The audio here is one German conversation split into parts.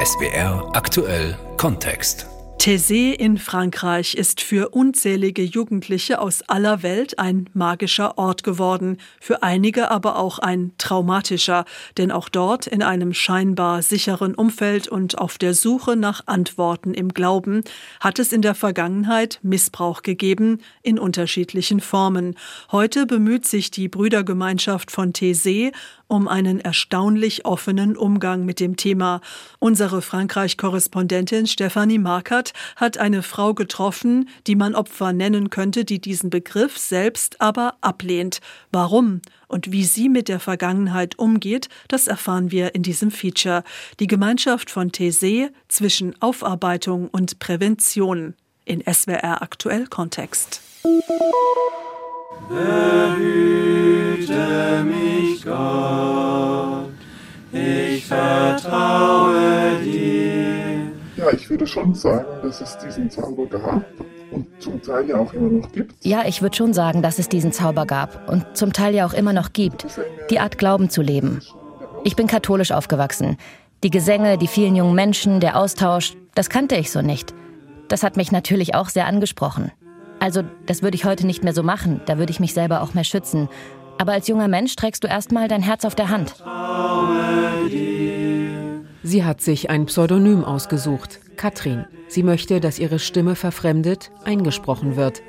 SBR aktuell Kontext. Thésée in Frankreich ist für unzählige Jugendliche aus aller Welt ein magischer Ort geworden, für einige aber auch ein traumatischer, denn auch dort in einem scheinbar sicheren Umfeld und auf der Suche nach Antworten im Glauben hat es in der Vergangenheit Missbrauch gegeben in unterschiedlichen Formen. Heute bemüht sich die Brüdergemeinschaft von Thésée um einen erstaunlich offenen Umgang mit dem Thema. Unsere Frankreich-Korrespondentin Stefanie Markert hat eine Frau getroffen, die man Opfer nennen könnte, die diesen Begriff selbst aber ablehnt. Warum und wie sie mit der Vergangenheit umgeht, das erfahren wir in diesem Feature. Die Gemeinschaft von Thésée zwischen Aufarbeitung und Prävention in SWR aktuell Kontext. Behüte mich Gott, ich vertraue dir. Ja, ich würde schon sagen, dass es diesen Zauber gab und zum Teil ja auch immer noch gibt. Ja, ich würde schon sagen, dass es diesen Zauber gab und zum Teil ja auch immer noch gibt, die Art Glauben zu leben. Ich bin katholisch aufgewachsen. Die Gesänge, die vielen jungen Menschen, der Austausch, das kannte ich so nicht. Das hat mich natürlich auch sehr angesprochen. Also, das würde ich heute nicht mehr so machen, da würde ich mich selber auch mehr schützen. Aber als junger Mensch trägst du erstmal dein Herz auf der Hand. Sie hat sich ein Pseudonym ausgesucht, Katrin. Sie möchte, dass ihre Stimme verfremdet, eingesprochen wird.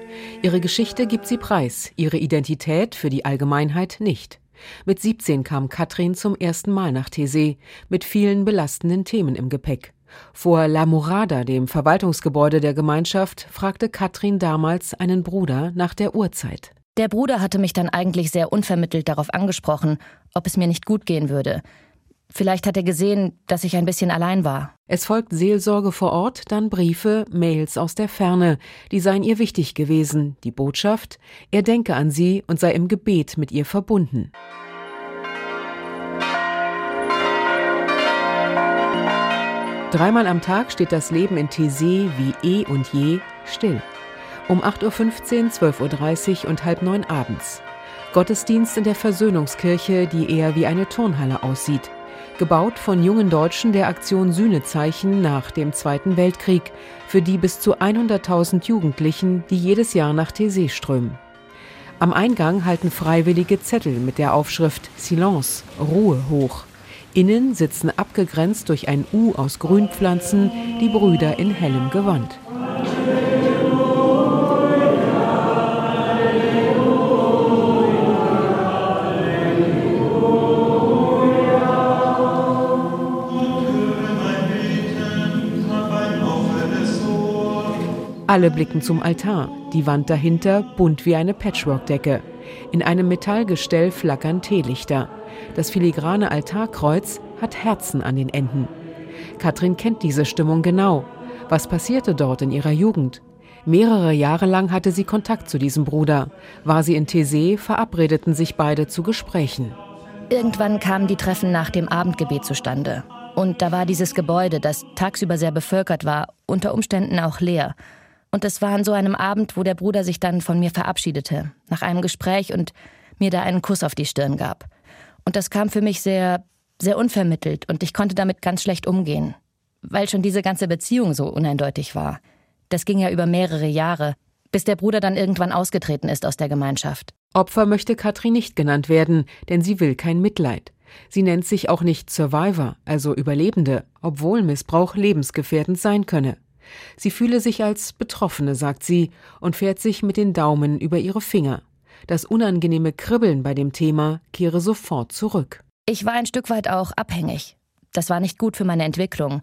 Ihre Geschichte gibt sie preis, ihre Identität für die Allgemeinheit nicht. Mit 17 kam Katrin zum ersten Mal nach Thésée, mit vielen belastenden Themen im Gepäck. Vor La Murada, dem Verwaltungsgebäude der Gemeinschaft, fragte Katrin damals einen Bruder nach der Uhrzeit. Der Bruder hatte mich dann eigentlich sehr unvermittelt darauf angesprochen, ob es mir nicht gut gehen würde. Vielleicht hat er gesehen, dass ich ein bisschen allein war. Es folgt Seelsorge vor Ort, dann Briefe, Mails aus der Ferne, die seien ihr wichtig gewesen, die Botschaft, er denke an sie und sei im Gebet mit ihr verbunden. Dreimal am Tag steht das Leben in Thésée wie eh und je still. Um 8.15 Uhr, 12.30 Uhr und halb neun abends. Gottesdienst in der Versöhnungskirche, die eher wie eine Turnhalle aussieht. Gebaut von jungen Deutschen der Aktion Sühnezeichen nach dem Zweiten Weltkrieg, für die bis zu 100.000 Jugendlichen, die jedes Jahr nach Thésée strömen. Am Eingang halten Freiwillige Zettel mit der Aufschrift Silence, Ruhe hoch. Innen sitzen abgegrenzt durch ein U aus Grünpflanzen die Brüder in hellem Gewand. Alle blicken zum Altar, die Wand dahinter bunt wie eine Patchworkdecke. In einem Metallgestell flackern Teelichter. Das filigrane Altarkreuz hat Herzen an den Enden. Katrin kennt diese Stimmung genau. Was passierte dort in ihrer Jugend? Mehrere Jahre lang hatte sie Kontakt zu diesem Bruder. War sie in Thésée, verabredeten sich beide zu Gesprächen. Irgendwann kamen die Treffen nach dem Abendgebet zustande. Und da war dieses Gebäude, das tagsüber sehr bevölkert war, unter Umständen auch leer. Und es war an so einem Abend, wo der Bruder sich dann von mir verabschiedete, nach einem Gespräch und mir da einen Kuss auf die Stirn gab. Und das kam für mich sehr, sehr unvermittelt und ich konnte damit ganz schlecht umgehen, weil schon diese ganze Beziehung so uneindeutig war. Das ging ja über mehrere Jahre, bis der Bruder dann irgendwann ausgetreten ist aus der Gemeinschaft. Opfer möchte Katrin nicht genannt werden, denn sie will kein Mitleid. Sie nennt sich auch nicht Survivor, also Überlebende, obwohl Missbrauch lebensgefährdend sein könne. Sie fühle sich als Betroffene, sagt sie, und fährt sich mit den Daumen über ihre Finger. Das unangenehme Kribbeln bei dem Thema kehre sofort zurück. Ich war ein Stück weit auch abhängig. Das war nicht gut für meine Entwicklung.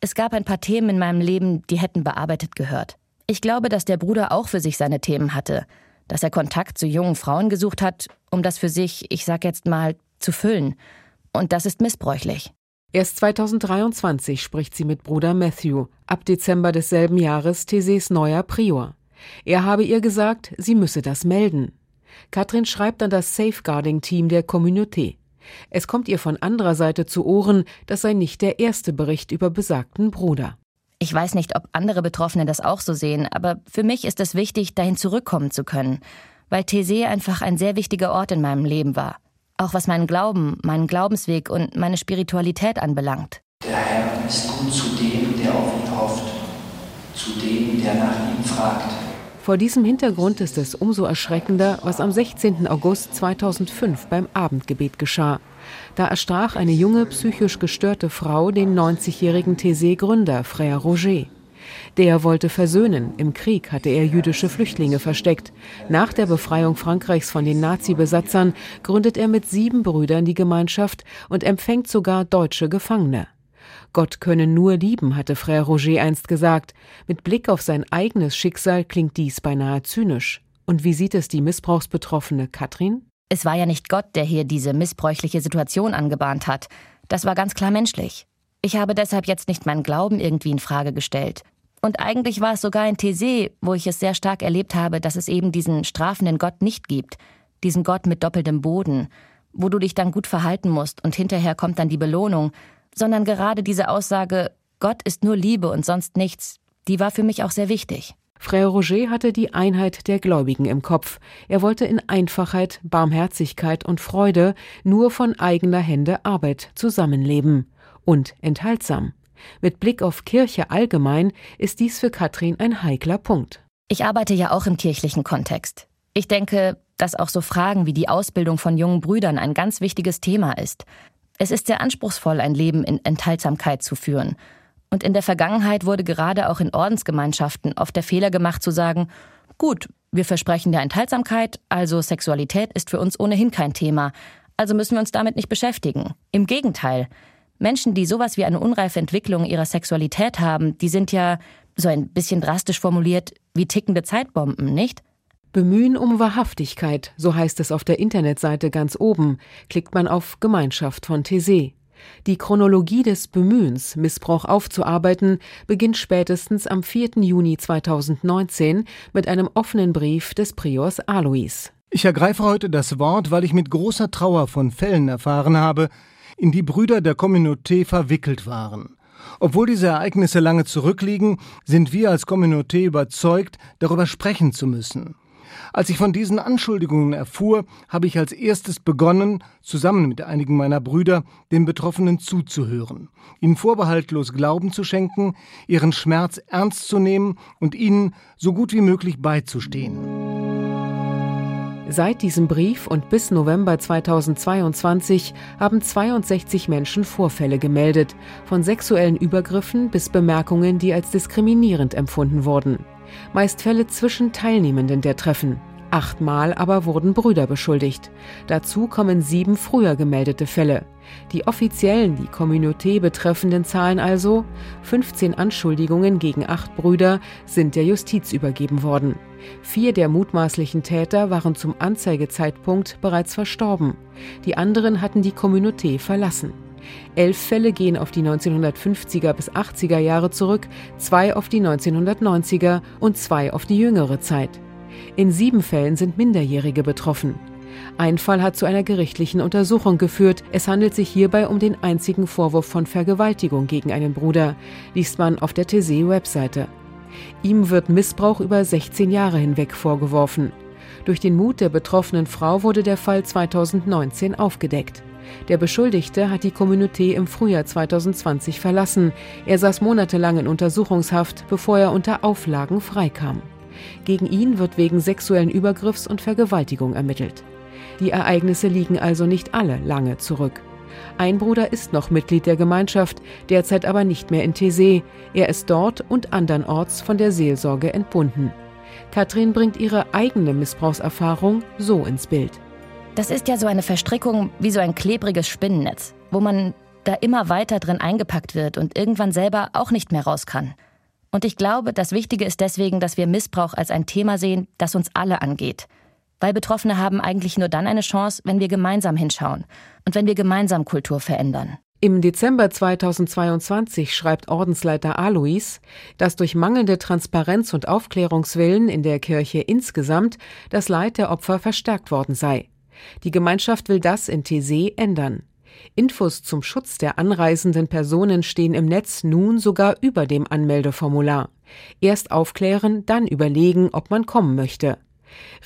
Es gab ein paar Themen in meinem Leben, die hätten bearbeitet gehört. Ich glaube, dass der Bruder auch für sich seine Themen hatte, dass er Kontakt zu jungen Frauen gesucht hat, um das für sich, ich sag jetzt mal, zu füllen. Und das ist missbräuchlich. Erst 2023 spricht sie mit Bruder Matthew, ab Dezember desselben Jahres Theses neuer Prior. Er habe ihr gesagt, sie müsse das melden. Katrin schreibt an das Safeguarding-Team der Communauté. Es kommt ihr von anderer Seite zu Ohren, das sei nicht der erste Bericht über besagten Bruder. Ich weiß nicht, ob andere Betroffene das auch so sehen, aber für mich ist es wichtig, dahin zurückkommen zu können, weil Thésée einfach ein sehr wichtiger Ort in meinem Leben war. Auch was meinen Glauben, meinen Glaubensweg und meine Spiritualität anbelangt. Der Herr ist gut zu dem, der auf ihn hofft, zu dem, der nach ihm fragt. Vor diesem Hintergrund ist es umso erschreckender, was am 16. August 2005 beim Abendgebet geschah. Da erstrach eine junge psychisch gestörte Frau den 90-jährigen Thésée-Gründer Frère Roger. Der wollte versöhnen. Im Krieg hatte er jüdische Flüchtlinge versteckt. Nach der Befreiung Frankreichs von den Nazi-Besatzern gründet er mit sieben Brüdern die Gemeinschaft und empfängt sogar deutsche Gefangene. Gott könne nur lieben, hatte Frère Roger einst gesagt. Mit Blick auf sein eigenes Schicksal klingt dies beinahe zynisch. Und wie sieht es die Missbrauchsbetroffene Katrin? Es war ja nicht Gott, der hier diese missbräuchliche Situation angebahnt hat. Das war ganz klar menschlich. Ich habe deshalb jetzt nicht meinen Glauben irgendwie in Frage gestellt. Und eigentlich war es sogar in Thésée, wo ich es sehr stark erlebt habe, dass es eben diesen strafenden Gott nicht gibt. Diesen Gott mit doppeltem Boden, wo du dich dann gut verhalten musst und hinterher kommt dann die Belohnung, sondern gerade diese Aussage, Gott ist nur Liebe und sonst nichts, die war für mich auch sehr wichtig. Frère Roger hatte die Einheit der Gläubigen im Kopf. Er wollte in Einfachheit, Barmherzigkeit und Freude nur von eigener Hände Arbeit zusammenleben. Und enthaltsam. Mit Blick auf Kirche allgemein ist dies für Katrin ein heikler Punkt. Ich arbeite ja auch im kirchlichen Kontext. Ich denke, dass auch so Fragen wie die Ausbildung von jungen Brüdern ein ganz wichtiges Thema ist. Es ist sehr anspruchsvoll, ein Leben in Enthaltsamkeit zu führen. Und in der Vergangenheit wurde gerade auch in Ordensgemeinschaften oft der Fehler gemacht zu sagen, gut, wir versprechen der Enthaltsamkeit, also Sexualität ist für uns ohnehin kein Thema, also müssen wir uns damit nicht beschäftigen. Im Gegenteil, Menschen, die sowas wie eine unreife Entwicklung ihrer Sexualität haben, die sind ja, so ein bisschen drastisch formuliert, wie tickende Zeitbomben, nicht? Bemühen um Wahrhaftigkeit, so heißt es auf der Internetseite ganz oben, klickt man auf Gemeinschaft von Thésée. Die Chronologie des Bemühens, Missbrauch aufzuarbeiten, beginnt spätestens am 4. Juni 2019 mit einem offenen Brief des Priors Alois. Ich ergreife heute das Wort, weil ich mit großer Trauer von Fällen erfahren habe, in die Brüder der Communauté verwickelt waren. Obwohl diese Ereignisse lange zurückliegen, sind wir als Communauté überzeugt, darüber sprechen zu müssen. Als ich von diesen Anschuldigungen erfuhr, habe ich als erstes begonnen, zusammen mit einigen meiner Brüder, den Betroffenen zuzuhören, ihnen vorbehaltlos Glauben zu schenken, ihren Schmerz ernst zu nehmen und ihnen so gut wie möglich beizustehen. Seit diesem Brief und bis November 2022 haben 62 Menschen Vorfälle gemeldet, von sexuellen Übergriffen bis Bemerkungen, die als diskriminierend empfunden wurden. Meist Fälle zwischen Teilnehmenden der Treffen. Achtmal aber wurden Brüder beschuldigt. Dazu kommen sieben früher gemeldete Fälle. Die offiziellen, die Communauté betreffenden Zahlen also, 15 Anschuldigungen gegen acht Brüder sind der Justiz übergeben worden. Vier der mutmaßlichen Täter waren zum Anzeigezeitpunkt bereits verstorben. Die anderen hatten die Communauté verlassen. Elf Fälle gehen auf die 1950er bis 80er Jahre zurück, zwei auf die 1990er und zwei auf die jüngere Zeit. In sieben Fällen sind Minderjährige betroffen. Ein Fall hat zu einer gerichtlichen Untersuchung geführt. Es handelt sich hierbei um den einzigen Vorwurf von Vergewaltigung gegen einen Bruder, liest man auf der TC-Webseite. Ihm wird Missbrauch über 16 Jahre hinweg vorgeworfen. Durch den Mut der betroffenen Frau wurde der Fall 2019 aufgedeckt. Der Beschuldigte hat die Communauté im Frühjahr 2020 verlassen. Er saß monatelang in Untersuchungshaft, bevor er unter Auflagen freikam. Gegen ihn wird wegen sexuellen Übergriffs und Vergewaltigung ermittelt. Die Ereignisse liegen also nicht alle lange zurück. Ein Bruder ist noch Mitglied der Gemeinschaft, derzeit aber nicht mehr in Thésée. Er ist dort und andernorts von der Seelsorge entbunden. Katrin bringt ihre eigene Missbrauchserfahrung so ins Bild. Das ist ja so eine Verstrickung wie so ein klebriges Spinnennetz, wo man da immer weiter drin eingepackt wird und irgendwann selber auch nicht mehr raus kann. Und ich glaube, das Wichtige ist deswegen, dass wir Missbrauch als ein Thema sehen, das uns alle angeht. Weil Betroffene haben eigentlich nur dann eine Chance, wenn wir gemeinsam hinschauen und wenn wir gemeinsam Kultur verändern. Im Dezember 2022 schreibt Ordensleiter Alois, dass durch mangelnde Transparenz und Aufklärungswillen in der Kirche insgesamt das Leid der Opfer verstärkt worden sei. Die Gemeinschaft will das in Thésée ändern. Infos zum Schutz der anreisenden Personen stehen im Netz nun sogar über dem Anmeldeformular. Erst aufklären, dann überlegen, ob man kommen möchte.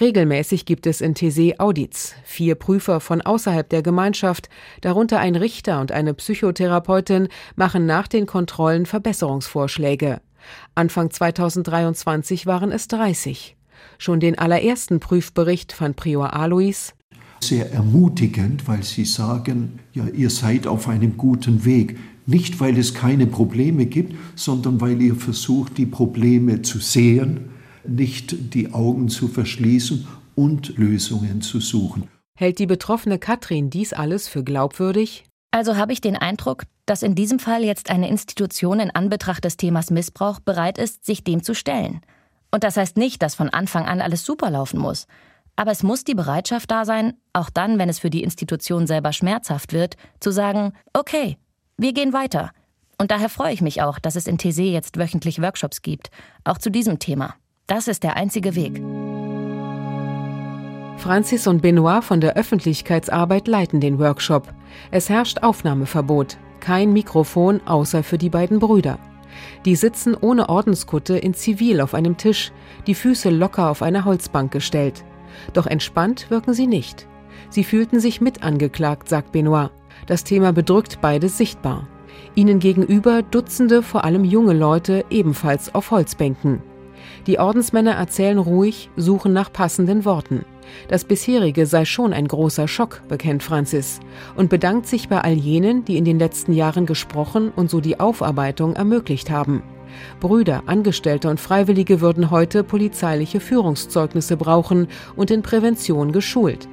Regelmäßig gibt es in Tese Audits. Vier Prüfer von außerhalb der Gemeinschaft, darunter ein Richter und eine Psychotherapeutin, machen nach den Kontrollen Verbesserungsvorschläge. Anfang 2023 waren es 30. Schon den allerersten Prüfbericht fand Prior Alois sehr ermutigend, weil sie sagen, ja, ihr seid auf einem guten Weg. Nicht, weil es keine Probleme gibt, sondern weil ihr versucht, die Probleme zu sehen, nicht die Augen zu verschließen und Lösungen zu suchen. Hält die betroffene Katrin dies alles für glaubwürdig? Also habe ich den Eindruck, dass in diesem Fall jetzt eine Institution in Anbetracht des Themas Missbrauch bereit ist, sich dem zu stellen. Und das heißt nicht, dass von Anfang an alles super laufen muss. Aber es muss die Bereitschaft da sein, auch dann, wenn es für die Institution selber schmerzhaft wird, zu sagen, okay, wir gehen weiter. Und daher freue ich mich auch, dass es in TC jetzt wöchentlich Workshops gibt, auch zu diesem Thema. Das ist der einzige Weg. Francis und Benoit von der Öffentlichkeitsarbeit leiten den Workshop. Es herrscht Aufnahmeverbot, kein Mikrofon außer für die beiden Brüder. Die sitzen ohne Ordenskutte in Zivil auf einem Tisch, die Füße locker auf eine Holzbank gestellt. Doch entspannt wirken sie nicht. Sie fühlten sich mit angeklagt, sagt Benoit. Das Thema bedrückt beide sichtbar. Ihnen gegenüber Dutzende, vor allem junge Leute, ebenfalls auf Holzbänken. Die Ordensmänner erzählen ruhig, suchen nach passenden Worten. Das bisherige sei schon ein großer Schock, bekennt Francis, und bedankt sich bei all jenen, die in den letzten Jahren gesprochen und so die Aufarbeitung ermöglicht haben. Brüder, Angestellte und Freiwillige würden heute polizeiliche Führungszeugnisse brauchen und in Prävention geschult.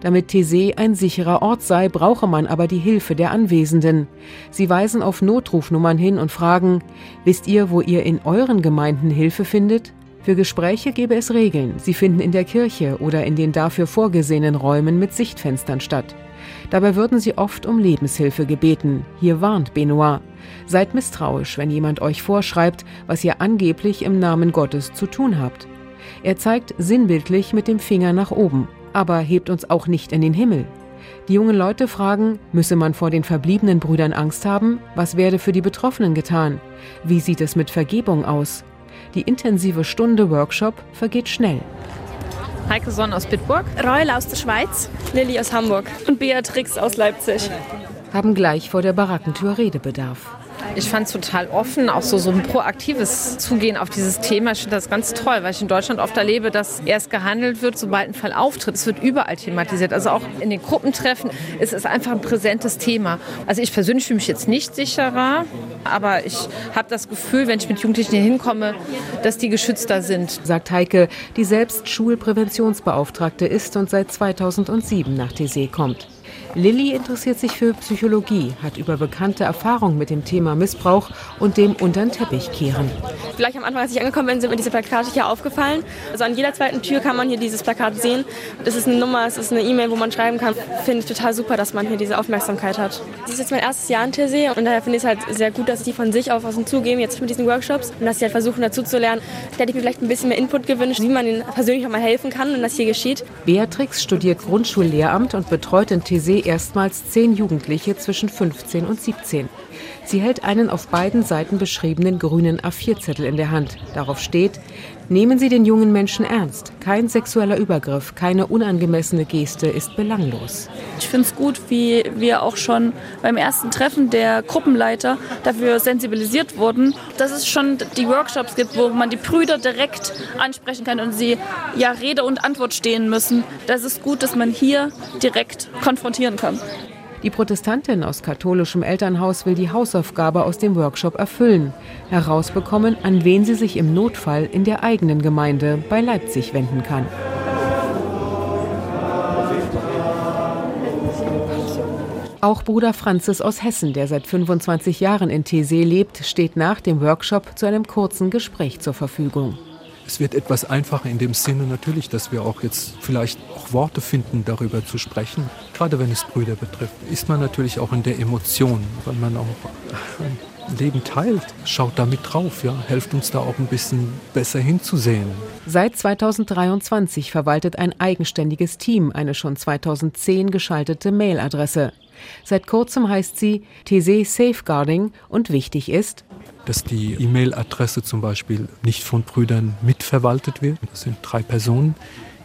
Damit Thésée ein sicherer Ort sei, brauche man aber die Hilfe der Anwesenden. Sie weisen auf Notrufnummern hin und fragen, wisst ihr, wo ihr in euren Gemeinden Hilfe findet? Für Gespräche gäbe es Regeln. Sie finden in der Kirche oder in den dafür vorgesehenen Räumen mit Sichtfenstern statt. Dabei würden sie oft um Lebenshilfe gebeten. Hier warnt Benoit. Seid misstrauisch, wenn jemand euch vorschreibt, was ihr angeblich im Namen Gottes zu tun habt. Er zeigt sinnbildlich mit dem Finger nach oben, aber hebt uns auch nicht in den Himmel. Die jungen Leute fragen, müsse man vor den verbliebenen Brüdern Angst haben? Was werde für die Betroffenen getan? Wie sieht es mit Vergebung aus? Die intensive Stunde Workshop vergeht schnell. Heike Sonn aus Bitburg. Reul aus der Schweiz. Lilly aus Hamburg. Und Beatrix aus Leipzig. Haben gleich vor der Barackentür Redebedarf. Ich fand es total offen, auch so, so ein proaktives Zugehen auf dieses Thema. Ich finde das ganz toll, weil ich in Deutschland oft erlebe, dass erst gehandelt wird, sobald ein Fall auftritt. Es wird überall thematisiert. Also auch in den Gruppentreffen ist es einfach ein präsentes Thema. Also ich persönlich fühle mich jetzt nicht sicherer, aber ich habe das Gefühl, wenn ich mit Jugendlichen hier hinkomme, dass die geschützter sind. Sagt Heike, die selbst Schulpräventionsbeauftragte ist und seit 2007 nach TC kommt. Lilly interessiert sich für Psychologie, hat über bekannte Erfahrungen mit dem Thema Missbrauch und dem untern Teppich kehren. Gleich am Anfang, als ich angekommen bin, sind mir diese Plakate hier aufgefallen. Also an jeder zweiten Tür kann man hier dieses Plakat sehen. Das ist eine Nummer, es ist eine E-Mail, wo man schreiben kann. Finde ich total super, dass man hier diese Aufmerksamkeit hat. Das ist jetzt mein erstes Jahr in TC und daher finde ich es halt sehr gut, dass die von sich auf was zugeben, jetzt mit diesen Workshops und dass sie halt versuchen dazu zu lernen. Da hätte ich mir vielleicht ein bisschen mehr Input gewünscht, wie man ihnen persönlich auch mal helfen kann und das hier geschieht. Beatrix studiert Grundschullehramt und betreut in TC erstmals zehn Jugendliche zwischen 15 und 17. Sie hält einen auf beiden Seiten beschriebenen grünen A4-Zettel in der Hand. Darauf steht, nehmen Sie den jungen Menschen ernst. Kein sexueller Übergriff, keine unangemessene Geste ist belanglos. Ich finde es gut, wie wir auch schon beim ersten Treffen der Gruppenleiter dafür sensibilisiert wurden, dass es schon die Workshops gibt, wo man die Brüder direkt ansprechen kann und sie ja Rede und Antwort stehen müssen. Das ist gut, dass man hier direkt konfrontieren kann. Die Protestantin aus katholischem Elternhaus will die Hausaufgabe aus dem Workshop erfüllen, herausbekommen, an wen sie sich im Notfall in der eigenen Gemeinde bei Leipzig wenden kann. Auch Bruder Franzis aus Hessen, der seit 25 Jahren in Thésée lebt, steht nach dem Workshop zu einem kurzen Gespräch zur Verfügung. Es wird etwas einfacher in dem Sinne natürlich, dass wir auch jetzt vielleicht auch Worte finden, darüber zu sprechen. Gerade wenn es Brüder betrifft, ist man natürlich auch in der Emotion, weil man auch ein Leben teilt. Schaut damit drauf, ja, helft uns da auch ein bisschen besser hinzusehen. Seit 2023 verwaltet ein eigenständiges Team eine schon 2010 geschaltete Mailadresse. Seit kurzem heißt sie TC Safeguarding und wichtig ist, dass die E-Mail-Adresse zum Beispiel nicht von Brüdern mitverwaltet wird. Das sind drei Personen,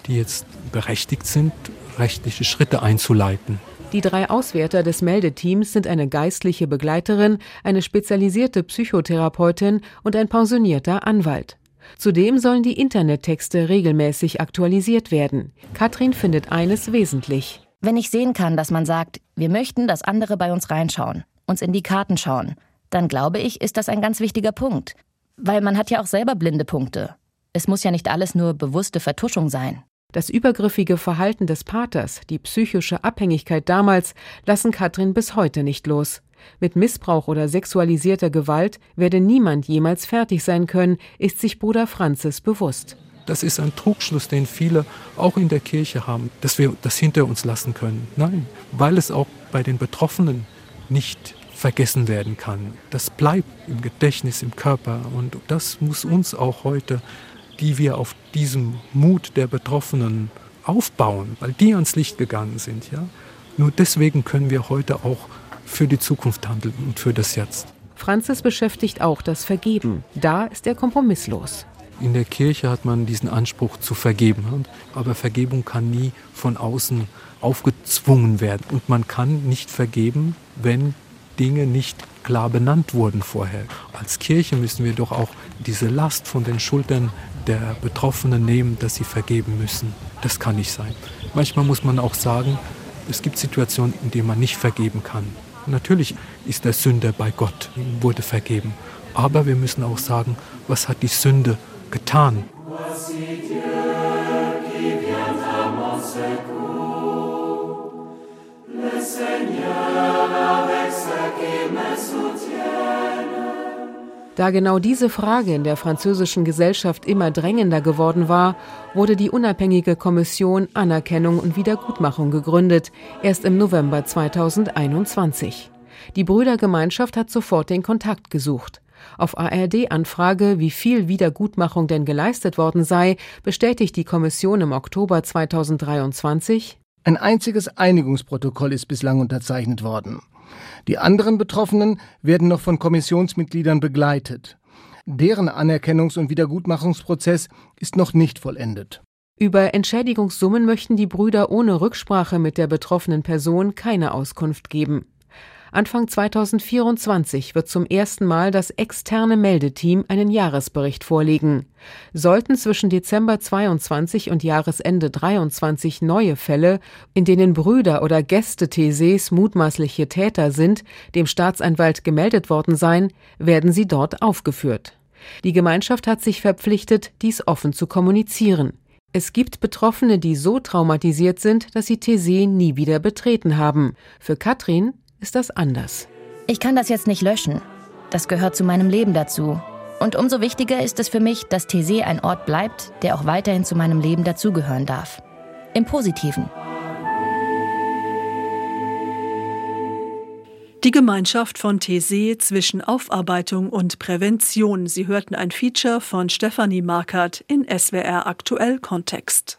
die jetzt berechtigt sind, rechtliche Schritte einzuleiten. Die drei Auswärter des Meldeteams sind eine geistliche Begleiterin, eine spezialisierte Psychotherapeutin und ein pensionierter Anwalt. Zudem sollen die Internettexte regelmäßig aktualisiert werden. Katrin findet eines wesentlich. Wenn ich sehen kann, dass man sagt, wir möchten, dass andere bei uns reinschauen, uns in die Karten schauen, dann glaube ich, ist das ein ganz wichtiger Punkt. Weil man hat ja auch selber blinde Punkte. Es muss ja nicht alles nur bewusste Vertuschung sein. Das übergriffige Verhalten des Paters, die psychische Abhängigkeit damals, lassen Katrin bis heute nicht los. Mit Missbrauch oder sexualisierter Gewalt werde niemand jemals fertig sein können, ist sich Bruder Franzis bewusst. Das ist ein Trugschluss, den viele auch in der Kirche haben, dass wir das hinter uns lassen können. Nein, weil es auch bei den Betroffenen nicht vergessen werden kann. Das bleibt im Gedächtnis, im Körper und das muss uns auch heute die wir auf diesem Mut der Betroffenen aufbauen, weil die ans Licht gegangen sind. Ja? Nur deswegen können wir heute auch für die Zukunft handeln und für das Jetzt. Franzis beschäftigt auch das Vergeben. Da ist er kompromisslos. In der Kirche hat man diesen Anspruch zu vergeben. Aber Vergebung kann nie von außen aufgezwungen werden. Und man kann nicht vergeben, wenn Dinge nicht klar benannt wurden vorher. Als Kirche müssen wir doch auch diese Last von den Schultern der Betroffenen nehmen, dass sie vergeben müssen. Das kann nicht sein. Manchmal muss man auch sagen, es gibt Situationen, in denen man nicht vergeben kann. Natürlich ist der Sünder bei Gott, wurde vergeben. Aber wir müssen auch sagen, was hat die Sünde getan? Da genau diese Frage in der französischen Gesellschaft immer drängender geworden war, wurde die unabhängige Kommission Anerkennung und Wiedergutmachung gegründet, erst im November 2021. Die Brüdergemeinschaft hat sofort den Kontakt gesucht. Auf ARD-Anfrage, wie viel Wiedergutmachung denn geleistet worden sei, bestätigt die Kommission im Oktober 2023, ein einziges Einigungsprotokoll ist bislang unterzeichnet worden. Die anderen Betroffenen werden noch von Kommissionsmitgliedern begleitet. Deren Anerkennungs- und Wiedergutmachungsprozess ist noch nicht vollendet. Über Entschädigungssummen möchten die Brüder ohne Rücksprache mit der betroffenen Person keine Auskunft geben. Anfang 2024 wird zum ersten Mal das externe Meldeteam einen Jahresbericht vorlegen. Sollten zwischen Dezember 22 und Jahresende 23 neue Fälle, in denen Brüder oder Gäste Theses mutmaßliche Täter sind, dem Staatsanwalt gemeldet worden sein, werden sie dort aufgeführt. Die Gemeinschaft hat sich verpflichtet, dies offen zu kommunizieren. Es gibt Betroffene, die so traumatisiert sind, dass sie Thésée nie wieder betreten haben. Für Katrin ist das anders. Ich kann das jetzt nicht löschen. Das gehört zu meinem Leben dazu. Und umso wichtiger ist es für mich, dass Thésée ein Ort bleibt, der auch weiterhin zu meinem Leben dazugehören darf. Im Positiven. Die Gemeinschaft von Thésée zwischen Aufarbeitung und Prävention. Sie hörten ein Feature von Stefanie Markert in SWR Aktuell Kontext.